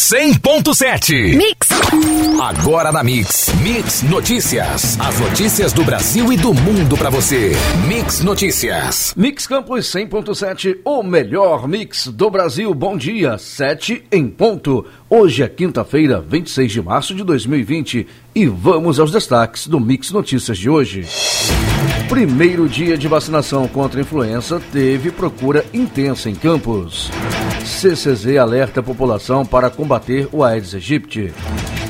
100.7. Mix. Agora na Mix. Mix Notícias. As notícias do Brasil e do mundo para você. Mix Notícias. Mix Campos 100.7, o melhor mix do Brasil. Bom dia, 7 em ponto. Hoje é quinta-feira, 26 de março de 2020 e vamos aos destaques do Mix Notícias de hoje. Primeiro dia de vacinação contra a influenza teve procura intensa em Campos. CCZ alerta a população para combater o Aedes aegypti.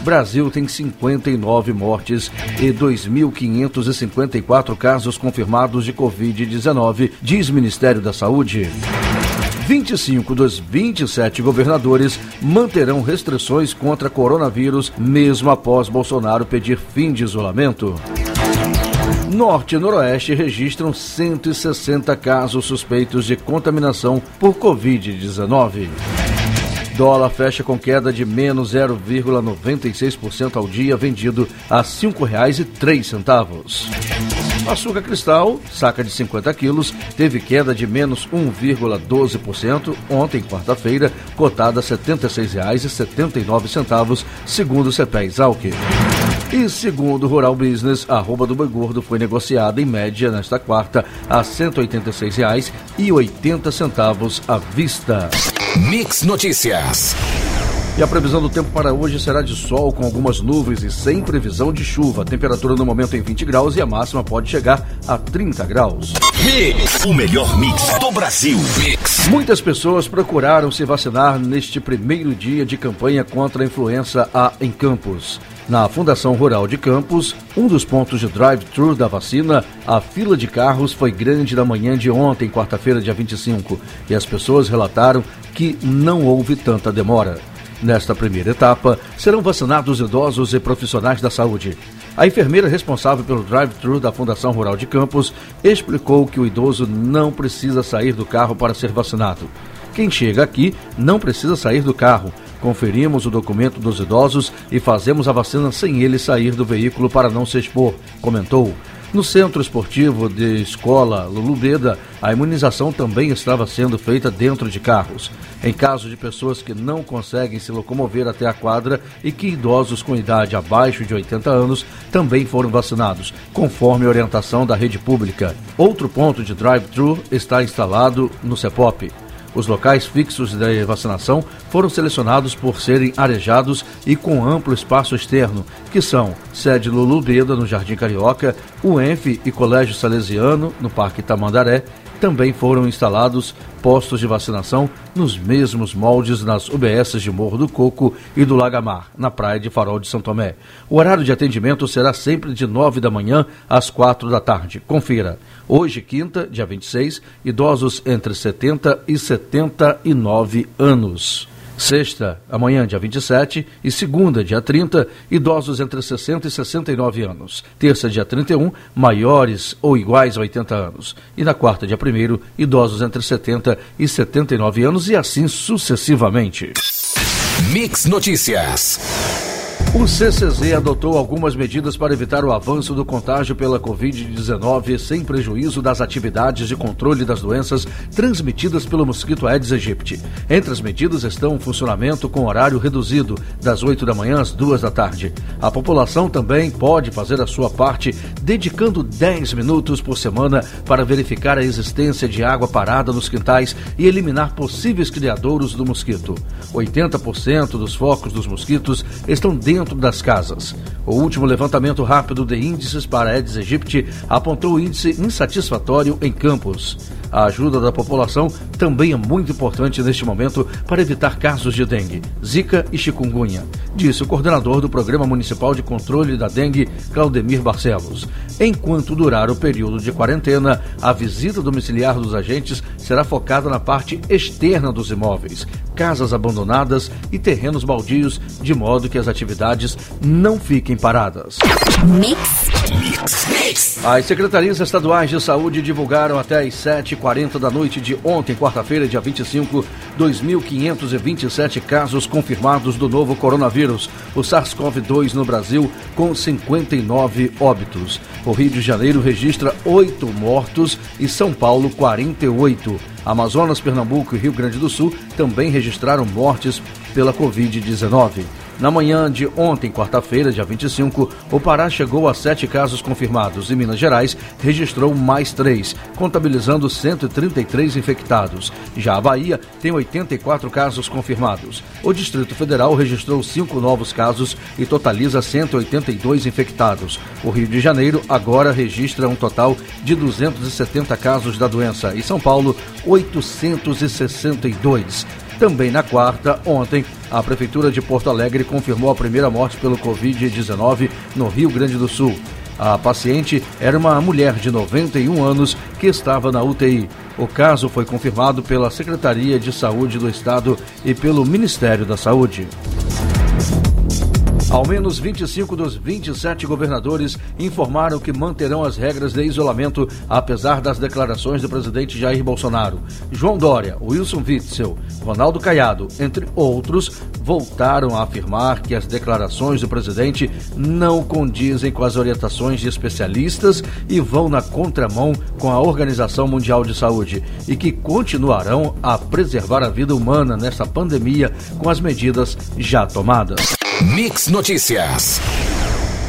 Brasil tem 59 mortes e 2.554 casos confirmados de Covid-19, diz Ministério da Saúde. 25 dos 27 governadores manterão restrições contra coronavírus, mesmo após Bolsonaro pedir fim de isolamento. Norte e Noroeste registram 160 casos suspeitos de contaminação por Covid-19. Dólar fecha com queda de menos 0,96% ao dia, vendido a R$ 5,03. Açúcar cristal, saca de 50 quilos, teve queda de menos 1,12% ontem, quarta-feira, cotada a R$ 76,79, segundo o CPE Exalc. E segundo o Rural Business, a arroba do boi gordo foi negociada em média nesta quarta a R$ 186,80 à vista. Mix Notícias. E a previsão do tempo para hoje será de sol com algumas nuvens e sem previsão de chuva. A temperatura no momento em 20 graus e a máxima pode chegar a 30 graus. Mix, o melhor mix do Brasil. Mix. Muitas pessoas procuraram se vacinar neste primeiro dia de campanha contra a influenza A em Campos. Na Fundação Rural de Campos, um dos pontos de drive-thru da vacina, a fila de carros foi grande na manhã de ontem, quarta-feira, dia 25, e as pessoas relataram que não houve tanta demora. Nesta primeira etapa, serão vacinados idosos e profissionais da saúde. A enfermeira responsável pelo drive-thru da Fundação Rural de Campos explicou que o idoso não precisa sair do carro para ser vacinado. Quem chega aqui não precisa sair do carro. Conferimos o documento dos idosos e fazemos a vacina sem ele sair do veículo para não se expor, comentou. No centro esportivo de escola Lulu Breda, a imunização também estava sendo feita dentro de carros. Em caso de pessoas que não conseguem se locomover até a quadra e que idosos com idade abaixo de 80 anos também foram vacinados, conforme orientação da rede pública. Outro ponto de drive-thru está instalado no CEPOP. Os locais fixos de vacinação foram selecionados por serem arejados e com amplo espaço externo, que são sede Lulu Beda, no Jardim Carioca, o ENF e Colégio Salesiano, no Parque Tamandaré, também foram instalados postos de vacinação nos mesmos moldes nas UBSs de Morro do Coco e do Lagamar, na praia de Farol de São Tomé. O horário de atendimento será sempre de 9 da manhã às 4 da tarde. Confira. Hoje, quinta, dia 26, idosos entre 70 e 79 anos. Sexta, amanhã, dia 27, e segunda, dia 30, idosos entre 60 e 69 anos. Terça, dia 31, maiores ou iguais a 80 anos. E na quarta, dia 1, idosos entre 70 e 79 anos e assim sucessivamente. Mix Notícias. O CCZ adotou algumas medidas para evitar o avanço do contágio pela Covid-19 sem prejuízo das atividades de controle das doenças transmitidas pelo mosquito Aedes aegypti. Entre as medidas estão o funcionamento com horário reduzido, das 8 da manhã às 2 da tarde. A população também pode fazer a sua parte, dedicando 10 minutos por semana para verificar a existência de água parada nos quintais e eliminar possíveis criadouros do mosquito. 80% dos focos dos mosquitos estão dentro dentro das casas. O último levantamento rápido de índices para Aedes aegypti apontou índice insatisfatório em Campos. A ajuda da população também é muito importante neste momento para evitar casos de dengue, zika e chikungunya, disse o coordenador do Programa Municipal de Controle da Dengue, Claudemir Barcelos. Enquanto durar o período de quarentena, a visita domiciliar dos agentes será focada na parte externa dos imóveis, casas abandonadas e terrenos baldios, de modo que as atividades não fiquem paradas. Mix As secretarias estaduais de saúde divulgaram até às 7h40 da noite de ontem, quarta-feira, dia 25, 2.527 casos confirmados do novo coronavírus, o SARS-CoV-2 no Brasil, com 59 óbitos. O Rio de Janeiro registra 8 mortos e São Paulo 48. Amazonas, Pernambuco e Rio Grande do Sul também registraram mortes pela Covid-19. Na manhã de ontem, quarta-feira, dia 25, o Pará chegou a sete casos confirmados e Minas Gerais registrou mais três, contabilizando 133 infectados. Já a Bahia tem 84 casos confirmados. O Distrito Federal registrou cinco novos casos e totaliza 182 infectados. O Rio de Janeiro agora registra um total de 270 casos da doença e São Paulo, 862. Também na quarta, ontem, a Prefeitura de Porto Alegre confirmou a primeira morte pelo Covid-19 no Rio Grande do Sul. A paciente era uma mulher de 91 anos que estava na UTI. O caso foi confirmado pela Secretaria de Saúde do Estado e pelo Ministério da Saúde. Ao menos 25 dos 27 governadores informaram que manterão as regras de isolamento, apesar das declarações do presidente Jair Bolsonaro. João Dória, Wilson Witzel, Ronaldo Caiado, entre outros, voltaram a afirmar que as declarações do presidente não condizem com as orientações de especialistas e vão na contramão com a Organização Mundial de Saúde e que continuarão a preservar a vida humana nesta pandemia com as medidas já tomadas. Mix Notícias.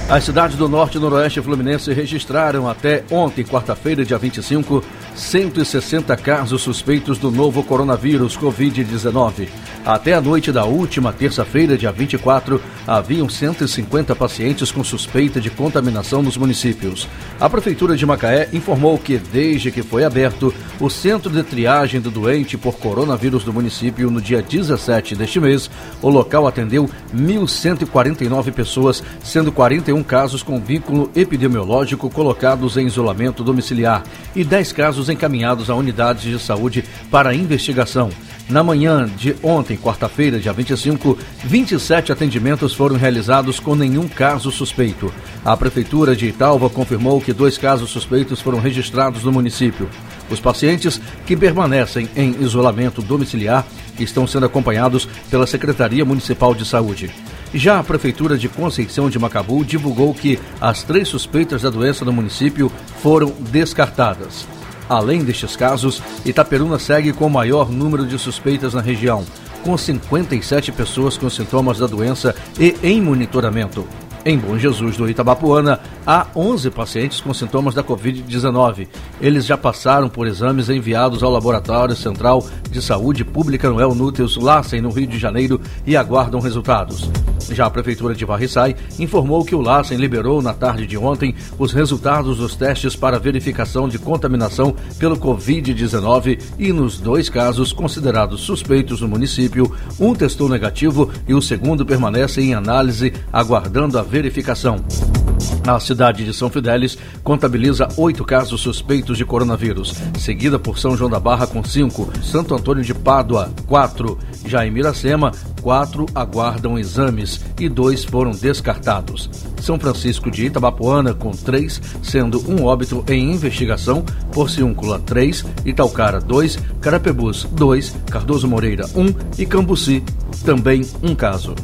As cidades do norte e noroeste fluminense registraram até ontem, quarta-feira, dia 25, 160 casos suspeitos do novo coronavírus Covid-19. Até a noite da última terça-feira, dia 24, haviam 150 pacientes com suspeita de contaminação nos municípios. A Prefeitura de Macaé informou que, desde que foi aberto o centro de triagem do doente por coronavírus do município no dia 17 deste mês, o local atendeu 1.149 pessoas, sendo 41 casos com vínculo epidemiológico colocados em isolamento domiciliar e 10 casos encaminhados a unidades de saúde para investigação. Na manhã de ontem, quarta-feira, dia 25, 27 atendimentos foram realizados com nenhum caso suspeito. A Prefeitura de Italva confirmou que dois casos suspeitos foram registrados no município. Os pacientes que permanecem em isolamento domiciliar estão sendo acompanhados pela Secretaria Municipal de Saúde. Já a Prefeitura de Conceição de Macabu divulgou que as três suspeitas da doença no município foram descartadas. Além destes casos, Itaperuna segue com o maior número de suspeitas na região, com 57 pessoas com sintomas da doença e em monitoramento. Em Bom Jesus do Itabapuana, há 11 pacientes com sintomas da Covid-19. Eles já passaram por exames enviados ao Laboratório Central de Saúde Pública Noel Núteus Lassen, no Rio de Janeiro, e aguardam resultados. Já a Prefeitura de Varriçai informou que o Lassen liberou na tarde de ontem os resultados dos testes para verificação de contaminação pelo Covid-19 e, nos dois casos considerados suspeitos no município, um testou negativo e o segundo permanece em análise, aguardando a verificação. A cidade de São Fidélis contabiliza oito casos suspeitos de coronavírus, seguida por São João da Barra com cinco, Santo Antônio de Pádua, quatro, já em Miracema, quatro aguardam exames e dois foram descartados. São Francisco de Itabapoana com três, sendo um óbito em investigação, Porciúncula três, Itaucara dois, Carapebus dois, Cardoso Moreira um e Cambuci também um caso.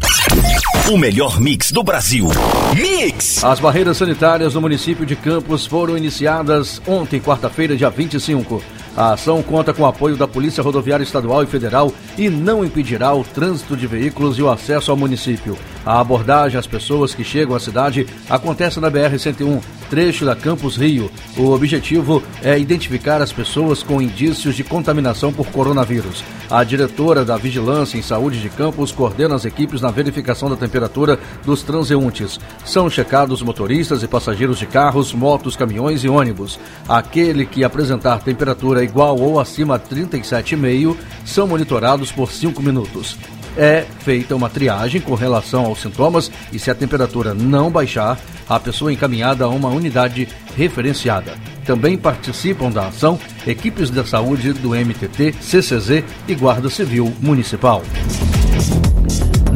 O melhor mix do Brasil. Mix! As barreiras sanitárias no município de Campos foram iniciadas ontem, quarta-feira, dia 25. A ação conta com o apoio da Polícia Rodoviária Estadual e Federal e não impedirá o trânsito de veículos e o acesso ao município. A abordagem às pessoas que chegam à cidade acontece na BR-101, trecho da Campus Rio. O objetivo é identificar as pessoas com indícios de contaminação por coronavírus. A diretora da Vigilância em Saúde de Campos coordena as equipes na verificação da temperatura dos transeuntes. São checados motoristas e passageiros de carros, motos, caminhões e ônibus. Aquele que apresentar temperatura igual ou acima de 37,5 são monitorados por 5 minutos é feita uma triagem com relação aos sintomas e se a temperatura não baixar, a pessoa é encaminhada a uma unidade referenciada. Também participam da ação equipes da saúde do MTT, CCZ e Guarda Civil Municipal.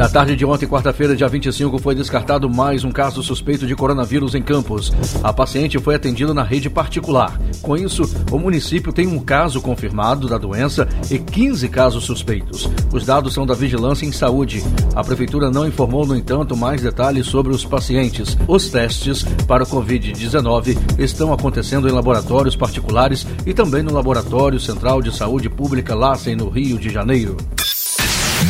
Na tarde de ontem, quarta-feira, dia 25, foi descartado mais um caso suspeito de coronavírus em Campos. A paciente foi atendida na rede particular. Com isso, o município tem um caso confirmado da doença e 15 casos suspeitos. Os dados são da Vigilância em Saúde. A prefeitura não informou, no entanto, mais detalhes sobre os pacientes. Os testes para o Covid-19 estão acontecendo em laboratórios particulares e também no Laboratório Central de Saúde Pública Lassen, no Rio de Janeiro.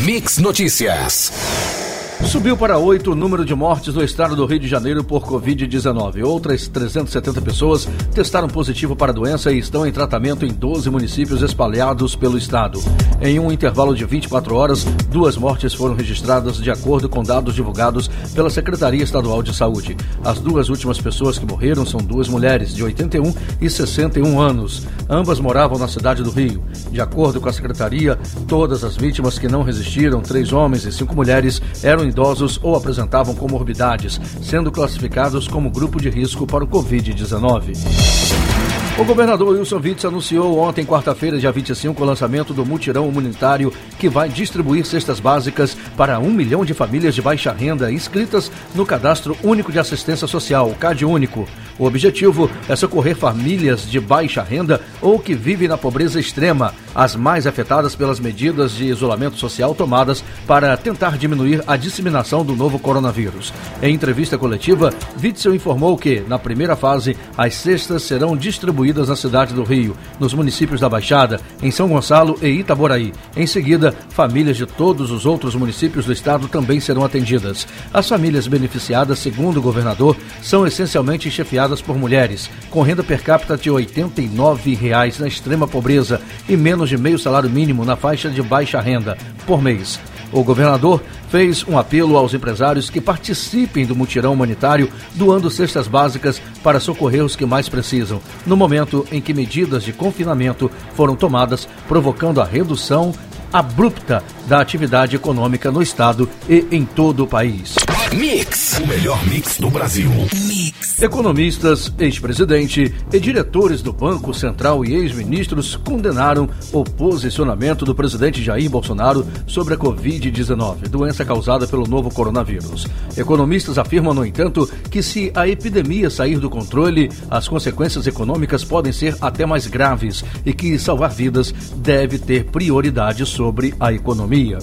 Mix Notícias. Subiu para oito o número de mortes no estado do Rio de Janeiro por Covid-19. Outras 370 pessoas testaram positivo para a doença e estão em tratamento em 12 municípios espalhados pelo estado. Em um intervalo de 24 horas, duas mortes foram registradas de acordo com dados divulgados pela Secretaria Estadual de Saúde. As duas últimas pessoas que morreram são duas mulheres de 81 e 61 anos. Ambas moravam na cidade do Rio. De acordo com a Secretaria, todas as vítimas que não resistiram, três homens e cinco mulheres, eram idosos ou apresentavam comorbidades, sendo classificados como grupo de risco para o Covid-19. O governador Wilson Witts anunciou ontem, quarta-feira, dia 25, o lançamento do mutirão humanitário que vai distribuir cestas básicas para um milhão de famílias de baixa renda inscritas no Cadastro Único de Assistência Social, CAD Único. O objetivo é socorrer famílias de baixa renda ou que vivem na pobreza extrema, as mais afetadas pelas medidas de isolamento social tomadas para tentar diminuir a disseminação do novo coronavírus. Em entrevista coletiva, Witzel informou que, na primeira fase, as cestas serão distribuídas na cidade do Rio, nos municípios da Baixada, em São Gonçalo e Itaboraí. Em seguida, famílias de todos os outros municípios do estado também serão atendidas. As famílias beneficiadas, segundo o governador, são essencialmente chefiadas por mulheres, com renda per capita de 89 reais na extrema pobreza e menos de meio salário mínimo na faixa de baixa renda por mês. O governador fez um apelo aos empresários que participem do mutirão humanitário, doando cestas básicas para socorrer os que mais precisam, no momento em que medidas de confinamento foram tomadas, provocando a redução abrupta da atividade econômica no estado e em todo o país. Mix, o melhor mix do Brasil. Mix. Economistas, ex-presidente e diretores do Banco Central e ex-ministros condenaram o posicionamento do presidente Jair Bolsonaro sobre a Covid-19, doença causada pelo novo coronavírus. Economistas afirmam, no entanto, que se a epidemia sair do controle, as consequências econômicas podem ser até mais graves e que salvar vidas deve ter prioridade sobre a economia.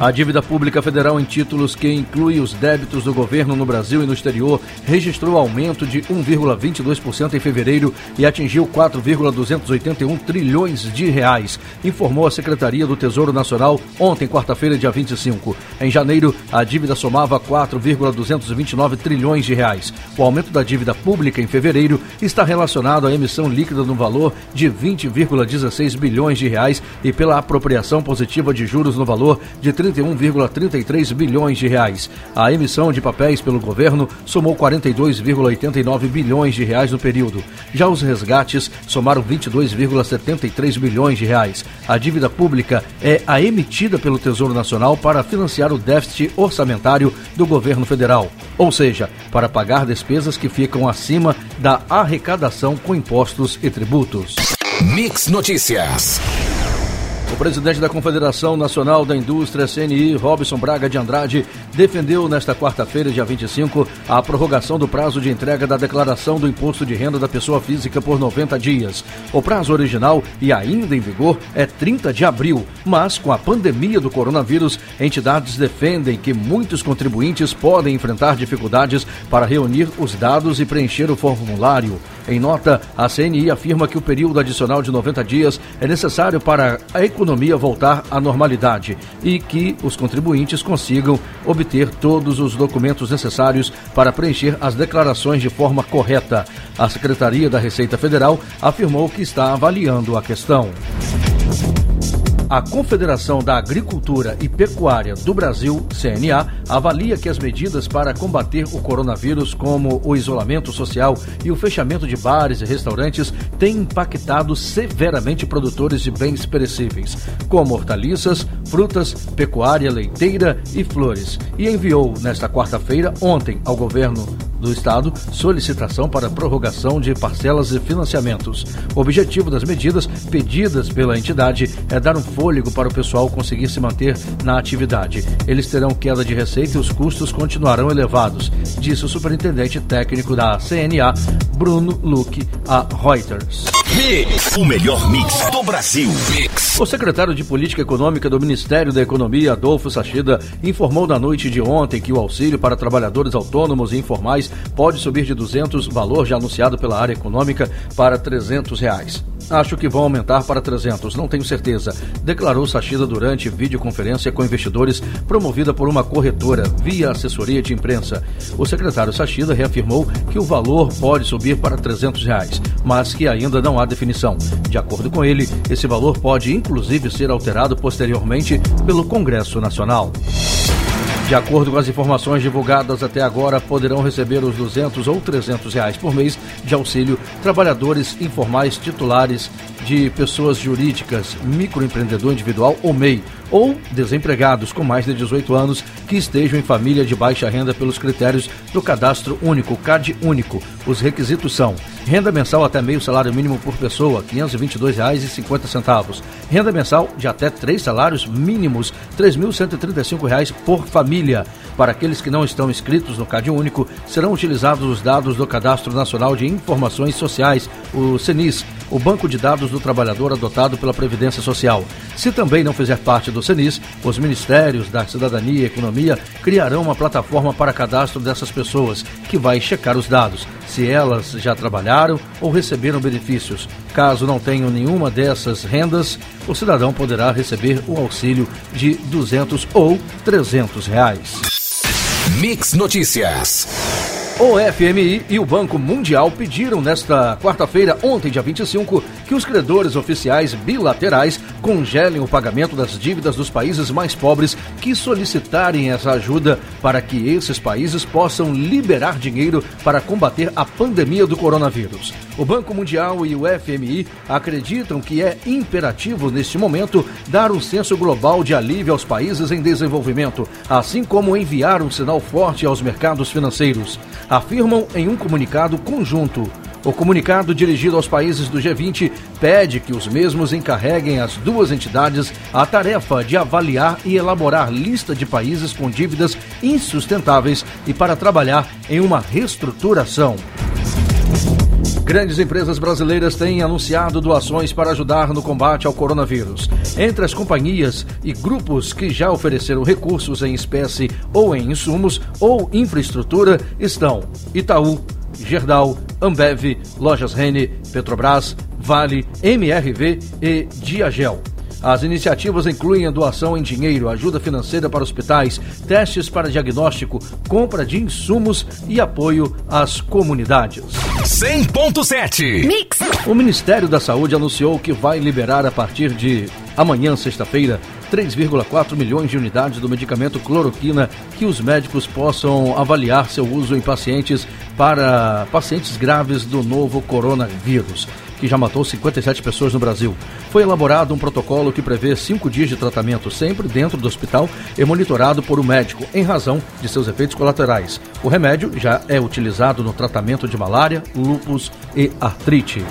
A dívida pública federal em títulos, que inclui os débitos do governo no Brasil e no exterior, registrou aumento de 1,22% em fevereiro e atingiu 4,281 trilhões de reais, informou a Secretaria do Tesouro Nacional ontem, quarta-feira, dia 25. Em janeiro, a dívida somava 4,229 trilhões de reais. O aumento da dívida pública em fevereiro está relacionado à emissão líquida no valor de 20,16 bilhões de reais e pela apropriação positiva de juros no valor de 30 31,33 bilhões de reais. A emissão de papéis pelo governo somou 42,89 bilhões de reais no período. Já os resgates somaram 22,73 bilhões de reais. A dívida pública é a emitida pelo Tesouro Nacional para financiar o déficit orçamentário do governo federal, ou seja, para pagar despesas que ficam acima da arrecadação com impostos e tributos. Mix Notícias. Presidente da Confederação Nacional da Indústria, CNI, Robson Braga de Andrade, defendeu nesta quarta-feira, dia 25, a prorrogação do prazo de entrega da declaração do imposto de renda da pessoa física por 90 dias. O prazo original e ainda em vigor é 30 de abril, mas com a pandemia do coronavírus, entidades defendem que muitos contribuintes podem enfrentar dificuldades para reunir os dados e preencher o formulário. Em nota, a CNI afirma que o período adicional de 90 dias é necessário para a economia voltar à normalidade e que os contribuintes consigam obter todos os documentos necessários para preencher as declarações de forma correta. A Secretaria da Receita Federal afirmou que está avaliando a questão. A Confederação da Agricultura e Pecuária do Brasil, CNA, avalia que as medidas para combater o coronavírus, como o isolamento social e o fechamento de bares e restaurantes, têm impactado severamente produtores de bens perecíveis, como hortaliças, frutas, pecuária, leiteira e flores, e enviou nesta quarta-feira, ontem, ao governo do Estado solicitação para prorrogação de parcelas e financiamentos. O objetivo das medidas pedidas pela entidade é dar um fôlego para o pessoal conseguir se manter na atividade. Eles terão queda de receita e os custos continuarão elevados, disse o superintendente técnico da CNA, Bruno Luque, a Reuters. Mix, o melhor mix do Brasil. Mix. O secretário de Política Econômica do Ministério da Economia, Adolfo Sachida, informou na noite de ontem que o auxílio para trabalhadores autônomos e informais pode subir de 200, valor já anunciado pela área econômica, para 300 reais. Acho que vão aumentar para 300, não tenho certeza, declarou Sachida durante videoconferência com investidores promovida por uma corretora via assessoria de imprensa. O secretário Sachida reafirmou que o valor pode subir para 300 reais, mas que ainda não há definição. De acordo com ele, esse valor pode inclusive ser alterado posteriormente pelo Congresso Nacional. De acordo com as informações divulgadas até agora, poderão receber os 200 ou 300 reais por mês de auxílio trabalhadores informais titulares de pessoas jurídicas, microempreendedor individual ou MEI, ou desempregados com mais de 18 anos que estejam em família de baixa renda pelos critérios do Cadastro Único, CAD Único. Os requisitos são renda mensal até meio salário mínimo por pessoa, R$ 522,50. Renda mensal de até três salários mínimos, R$ 3.135 por família. Para aqueles que não estão inscritos no CAD Único, serão utilizados os dados do Cadastro Nacional de Informações Sociais, o CENIS, o banco de dados do trabalhador adotado pela Previdência Social. Se também não fizer parte do CENIS, os Ministérios da Cidadania e Economia criarão uma plataforma para cadastro dessas pessoas, que vai checar os dados, se elas já trabalharam ou receberam benefícios. Caso não tenham nenhuma dessas rendas, o cidadão poderá receber o auxílio de 200 ou 300 reais. Mix Notícias. O FMI e o Banco Mundial pediram nesta quarta-feira, ontem, dia 25, que os credores oficiais bilaterais congelem o pagamento das dívidas dos países mais pobres que solicitarem essa ajuda para que esses países possam liberar dinheiro para combater a pandemia do coronavírus. O Banco Mundial e o FMI acreditam que é imperativo, neste momento, dar um senso global de alívio aos países em desenvolvimento, assim como enviar um sinal forte aos mercados financeiros afirmam em um comunicado conjunto. O comunicado dirigido aos países do G20 pede que os mesmos encarreguem as duas entidades a tarefa de avaliar e elaborar lista de países com dívidas insustentáveis e para trabalhar em uma reestruturação. Grandes empresas brasileiras têm anunciado doações para ajudar no combate ao coronavírus. Entre as companhias e grupos que já ofereceram recursos em espécie ou em insumos ou infraestrutura estão Itaú, Gerdau, Ambev, Lojas Rene, Petrobras, Vale, MRV e Diagel. As iniciativas incluem a doação em dinheiro, ajuda financeira para hospitais, testes para diagnóstico, compra de insumos e apoio às comunidades. 100.7 Mix. O Ministério da Saúde anunciou que vai liberar a partir de amanhã, sexta-feira, 3,4 milhões de unidades do medicamento cloroquina que os médicos possam avaliar seu uso em pacientes para pacientes graves do novo coronavírus que já matou 57 pessoas no Brasil. Foi elaborado um protocolo que prevê cinco dias de tratamento sempre dentro do hospital e monitorado por um médico, em razão de seus efeitos colaterais. O remédio já é utilizado no tratamento de malária, lúpus e artrite.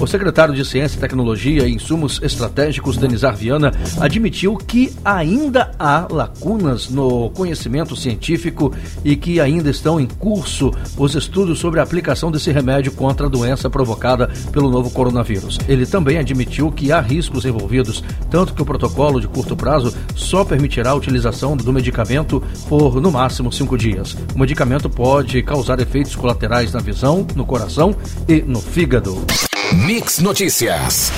O secretário de Ciência, Tecnologia e Insumos Estratégicos, Denizar Viana, admitiu que ainda há lacunas no conhecimento científico e que ainda estão em curso os estudos sobre a aplicação desse remédio contra a doença provocada pelo novo coronavírus. Ele também admitiu que há riscos envolvidos, tanto que o protocolo de curto prazo só permitirá a utilização do medicamento por no máximo cinco dias. O medicamento pode causar efeitos colaterais na visão, no coração e no fígado. Mix Notícias.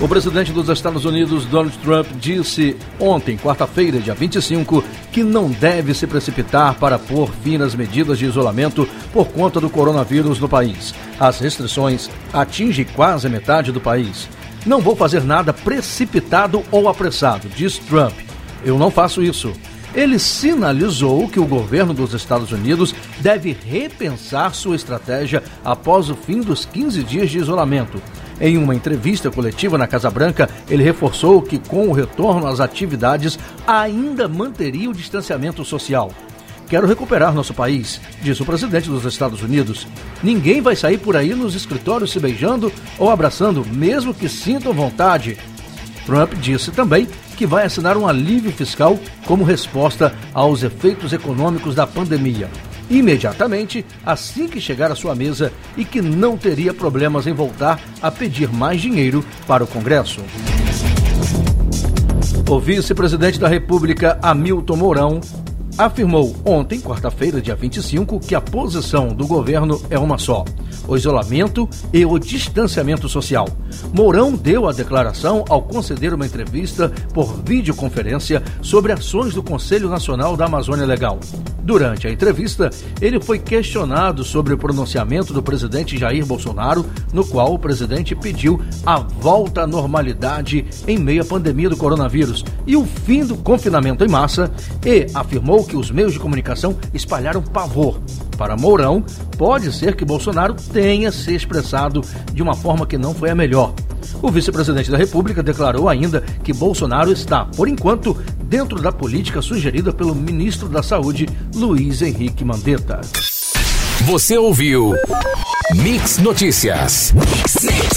O presidente dos Estados Unidos, Donald Trump, disse ontem, quarta-feira, dia 25, que não deve se precipitar para pôr fim nas medidas de isolamento por conta do coronavírus no país. As restrições atingem quase metade do país. Não vou fazer nada precipitado ou apressado, diz Trump. Eu não faço isso ele sinalizou que o governo dos Estados Unidos deve repensar sua estratégia após o fim dos 15 dias de isolamento. Em uma entrevista coletiva na Casa Branca, ele reforçou que, com o retorno às atividades, ainda manteria o distanciamento social. Quero recuperar nosso país, disse o presidente dos Estados Unidos. Ninguém vai sair por aí nos escritórios se beijando ou abraçando, mesmo que sintam vontade. Trump disse também que vai assinar um alívio fiscal como resposta aos efeitos econômicos da pandemia. Imediatamente, assim que chegar à sua mesa e que não teria problemas em voltar a pedir mais dinheiro para o Congresso. O vice-presidente da República, Hamilton Mourão, afirmou ontem, quarta-feira, dia 25, que a posição do governo é uma só: o isolamento e o distanciamento social. Mourão deu a declaração ao conceder uma entrevista por videoconferência sobre ações do Conselho Nacional da Amazônia Legal. Durante a entrevista, ele foi questionado sobre o pronunciamento do presidente Jair Bolsonaro, no qual o presidente pediu a volta à normalidade em meio à pandemia do coronavírus e o fim do confinamento em massa e afirmou que os meios de comunicação espalharam pavor. Para Mourão, pode ser que Bolsonaro tenha se expressado de uma forma que não foi a melhor. O vice-presidente da República declarou ainda que Bolsonaro está, por enquanto, dentro da política sugerida pelo ministro da Saúde, Luiz Henrique Mandetta. Você ouviu Mix Notícias. Mix.